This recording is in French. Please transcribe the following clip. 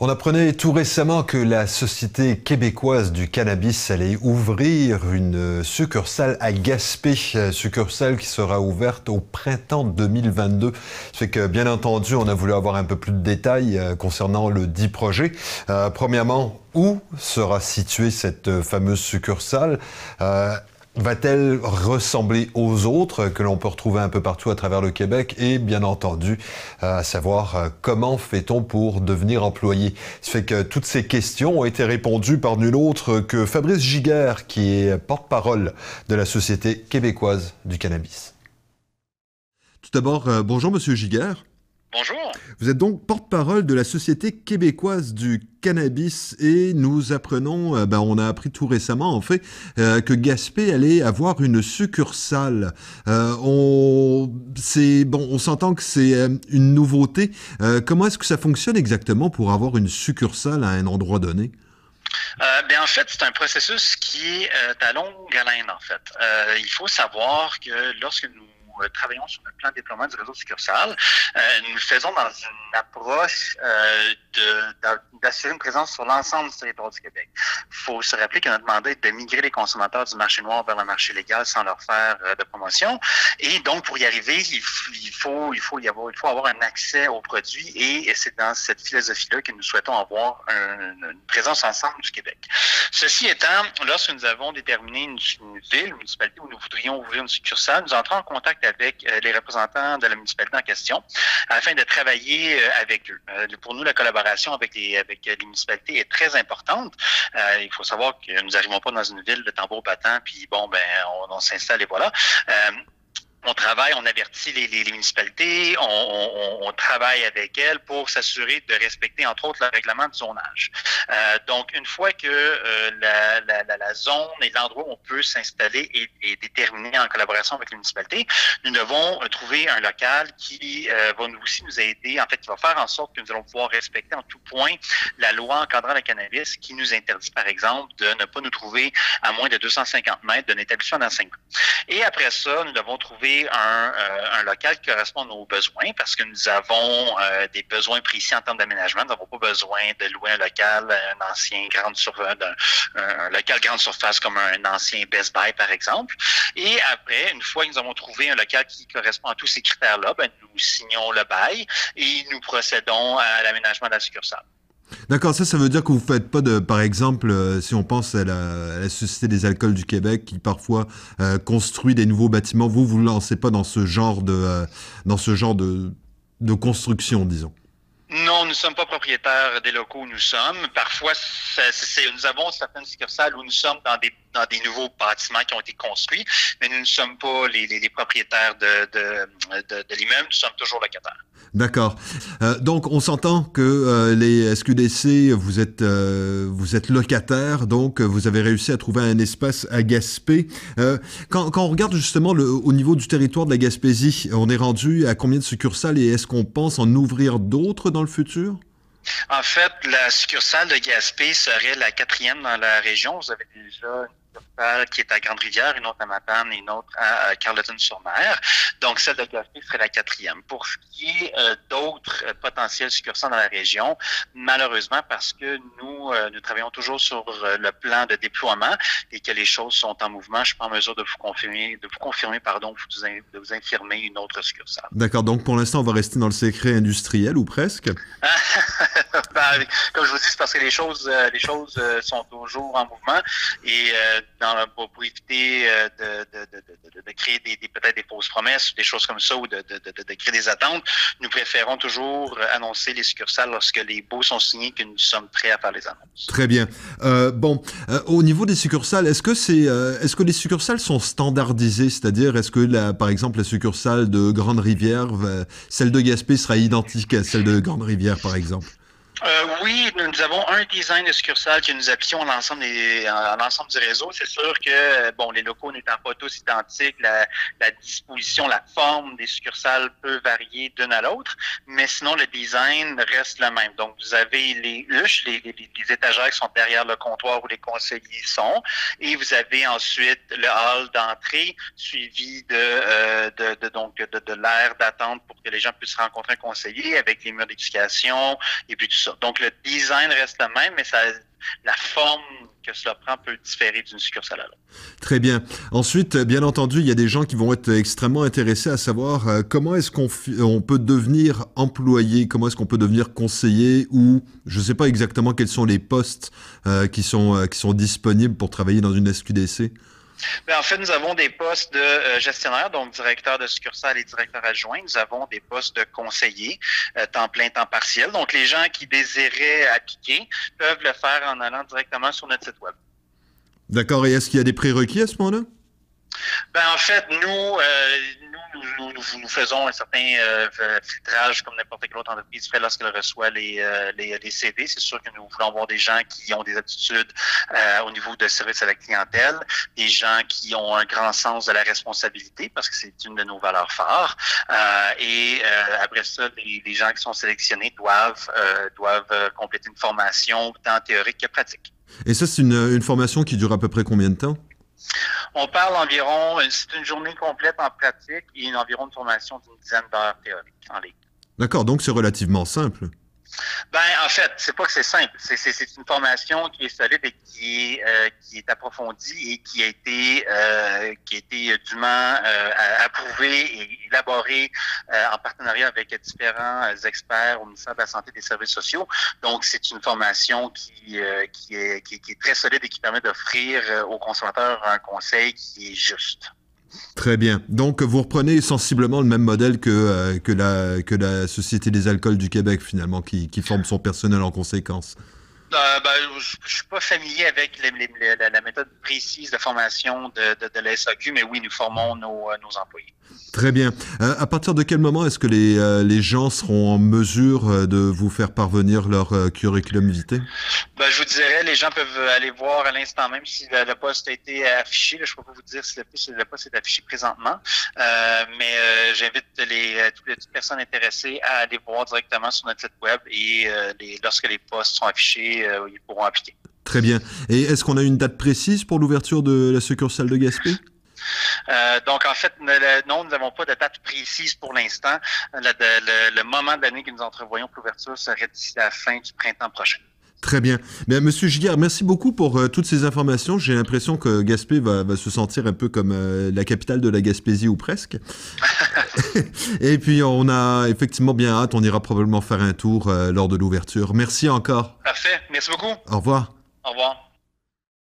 On apprenait tout récemment que la Société québécoise du cannabis allait ouvrir une succursale à Gaspé, succursale qui sera ouverte au printemps 2022. C'est que, bien entendu, on a voulu avoir un peu plus de détails euh, concernant le dit projet. Euh, premièrement, où sera située cette fameuse succursale? Euh, va-t-elle ressembler aux autres que l'on peut retrouver un peu partout à travers le Québec et bien entendu à savoir euh, comment fait-on pour devenir employé? Ça fait que toutes ces questions ont été répondues par nul autre que Fabrice Giguère qui est porte-parole de la Société québécoise du cannabis. Tout d'abord, euh, bonjour monsieur Giguère. Bonjour. Vous êtes donc porte-parole de la Société québécoise du cannabis et nous apprenons, euh, ben, on a appris tout récemment en fait, euh, que Gaspé allait avoir une succursale. Euh, on, c'est bon, on s'entend que c'est une nouveauté. comment est-ce que ça fonctionne exactement pour avoir une succursale à un endroit donné? ben en fait, c'est un processus qui est à longue haleine, en fait. il faut savoir que lorsque nous euh, travaillons sur le plan de déploiement du réseau succursal. Euh, nous le faisons dans une approche euh, d'assurer une présence sur l'ensemble du territoire du Québec. Il faut se rappeler que notre mandat est de migrer les consommateurs du marché noir vers le marché légal sans leur faire de promotion. Et donc, pour y arriver, il, faut, il, faut y avoir, il faut avoir un accès aux produits et c'est dans cette philosophie-là que nous souhaitons avoir une présence ensemble du Québec. Ceci étant, lorsque nous avons déterminé une, une ville, une municipalité où nous voudrions ouvrir une succursale, nous entrons en contact euh, les représentants de la municipalité en question afin de travailler euh, avec eux. Euh, pour nous, la collaboration avec les, avec les municipalités est très importante. il faut savoir que nous n'arrivons pas dans une ville de tambour battant, puis bon, ben, on, on s'installe et voilà on travaille, on avertit les, municipalités, on, travaille avec elles pour s'assurer de respecter, entre autres, le règlement de zonage. Euh, donc, une fois que euh, la, zone et l'endroit où on peut s'installer est, déterminé en collaboration avec les municipalités, nous devons euh, trouver un local qui va nous aussi nous aider, en fait, qui va faire en sorte que nous allons pouvoir respecter en tout point la loi encadrant le cannabis qui nous interdit, par exemple, de ne pas nous trouver à moins de 250 mètres d'un établissement d'enseignement. Et après ça, nous devons trouver euh, un, local qui correspond à nos besoins parce que nous avons euh, des besoins précis en termes d'aménagement. Nous n'avons pas besoin de louer un local, un ancien grande surface, un, local grande surface comme un ancien Best Buy, par exemple. Et après, une fois que nous avons trouvé un local qui correspond à tous ces critères-là, ben, nous signons le bail et nous procédons à l'aménagement de la succursale. D'accord, ça, ça veut dire que vous faites pas de, par exemple, euh, si on pense à la, Société des alcools du Québec, qui parfois euh, construit des nouveaux bâtiments, vous vous lancez pas dans ce genre de, euh, dans ce genre de, de construction, disons. Non, nous ne sommes pas propriétaires des locaux où nous sommes. Parfois, nous avons certaines succursales où nous sommes dans des, nouveaux bâtiments qui ont été construits, mais nous ne sommes pas les, propriétaires de, l'immeuble, nous sommes toujours locataires. D'accord. Euh, donc, on s'entend que euh, les SQDC, vous êtes, euh, donc vous avez réussi à trouver un espace à Gaspé. Quand, quand, on regarde justement au niveau du territoire de la Gaspésie, on est rendu à combien de succursales et est-ce qu'on pense en ouvrir d'autres le futur? En fait, la succursale de Gaspé serait la quatrième dans la région. Vous avez déjà qui est à Grande-Rivière, une autre à Matane et une autre à Carleton-sur-Mer. Donc, celle de Gaspé serait la quatrième. Pour ce qui est euh, d'autres euh, potentiels succursales dans la région, malheureusement, parce que nous, euh, nous travaillons toujours sur le plan de déploiement et que les choses sont en mouvement, je suis pas en mesure de vous confirmer, de vous confirmer, pardon, de vous infirmer une autre succursale. D'accord. Donc, pour l'instant, on va rester dans le secret industriel ou presque? Ben, comme je vous dis, c'est parce que les choses, les choses sont toujours en mouvement et dans, pour, éviter euh, de, de, de, créer des, des peut-être des fausses promesses, des choses comme ça, ou de, créer des attentes, nous préférons toujours annoncer les succursales lorsque les baux sont signés que nous sommes prêts à faire les annonces. Très bien. Euh, bon, euh, au niveau des succursales, est-ce que c'est, est-ce que les succursales sont standardisées, c'est-à-dire est-ce que la, par exemple la succursale de Grande Rivière, celle de Gaspé sera identique à celle de Grande Rivière, par exemple? Euh, oui, nous avons un design de succursale que nous appliquons à l'ensemble du réseau. C'est sûr que bon, les locaux n'étant pas tous identiques, la, la, disposition, la forme des succursales peut varier d'une à l'autre, mais sinon le design reste le même. Donc vous avez les huches, les, les, les, étagères qui sont derrière le comptoir où les conseillers sont, et vous avez ensuite le hall d'entrée suivi de, euh, de, de, donc de, de l'air d'attente pour que les gens puissent rencontrer un conseiller avec les murs d'éducation et puis tout ça Donc, le design reste le même, mais ça, la forme que cela prend peut différer d'une succursale à l'autre. Très bien. Ensuite, bien entendu, il y a des gens qui vont être extrêmement intéressés à savoir euh, comment est-ce qu'on on peut devenir employé, comment est-ce qu'on peut devenir conseiller ou je ne sais pas exactement quels sont les postes euh, qui, sont, euh, qui sont disponibles pour travailler dans une SQDC. Ben, en fait, nous avons des postes de euh, gestionnaire, donc directeur de succursale et directeur adjoint. Nous avons des postes de conseiller, euh, temps plein, temps partiel. Donc, les gens qui désiraient appliquer peuvent le faire en allant directement sur notre site web. D'accord. Et est-ce qu'il y a des prérequis à ce moment-là? Ben, en fait, nous, euh, nous, faisons un certain euh, filtrage comme n'importe quelle autre entreprise fait lorsqu'elle reçoit les, euh, les, CV. C'est sûr que nous voulons avoir des gens qui ont des attitudes euh, au niveau de service à la clientèle, des gens qui ont un grand sens de la responsabilité parce que c'est une de nos valeurs phares. et après ça, les, les, gens qui sont sélectionnés doivent, doivent compléter une formation tant théorique que pratique. Et ça, c'est une, une formation qui dure à peu près combien de temps? On parle environ, c'est une journée complète en pratique et environ une formation d'une dizaine d'heures théoriques en ligne. D'accord, donc c'est relativement simple. Ben, en fait, c'est pas que c'est simple. C'est une formation qui est solide et qui est, approfondie et qui a été, euh, qui a été dûment euh, approuvée et élaborée euh, en partenariat avec différents experts au ministère de la Santé et des Services sociaux. Donc, c'est une formation qui, qui, est, qui, qui, est très solide et qui permet d'offrir aux consommateurs un conseil qui est juste. Très bien. Donc, vous reprenez sensiblement le même modèle que, euh, que, la, que la Société des alcools du Québec, finalement, qui, qui forme son personnel en conséquence. Euh, ben, je ne suis pas familier avec les, les, la, précise de formation de, de, de la SAQ, mais oui, nous formons nos, euh, nos employés. Très bien. Euh, à partir de quel moment est-ce que les, euh, les gens seront en mesure de vous faire parvenir leur euh, curriculum vitae? Ben, je vous dirais, les gens peuvent aller voir à l'instant même si le, le, poste a été affiché. Là, je ne peux pas vous dire si le, si le poste est affiché présentement, mais j'invite les, toutes les personnes intéressées à aller voir directement sur notre site web et les, lorsque les postes sont affichés, ils pourront appliquer. Très bien. Et est-ce qu'on a une date précise pour l'ouverture de la succursale de Gaspé? Euh, donc, en fait, non, nous n'avons pas de date précise pour l'instant. Le, le, le, moment de l'année que nous entrevoyons pour l'ouverture serait d'ici la fin du printemps prochain. Très bien. Bien, Monsieur Giguère, merci beaucoup pour euh, toutes ces informations. J'ai l'impression que Gaspé va, va, se sentir un peu comme euh, la capitale de la Gaspésie ou presque. Et puis, on a effectivement bien hâte. On ira probablement faire un tour lors de l'ouverture. Merci encore. Parfait. Merci beaucoup. Au revoir. Au revoir.